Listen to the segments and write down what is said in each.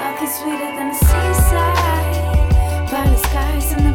This life is yeah, I choose you.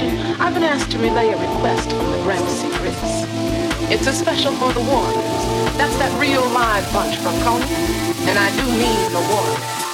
I've been asked to relay a request from the Gramercy Riffs. It's a special for the Warriors. That's that real live bunch from Coney, and I do mean the Warriors.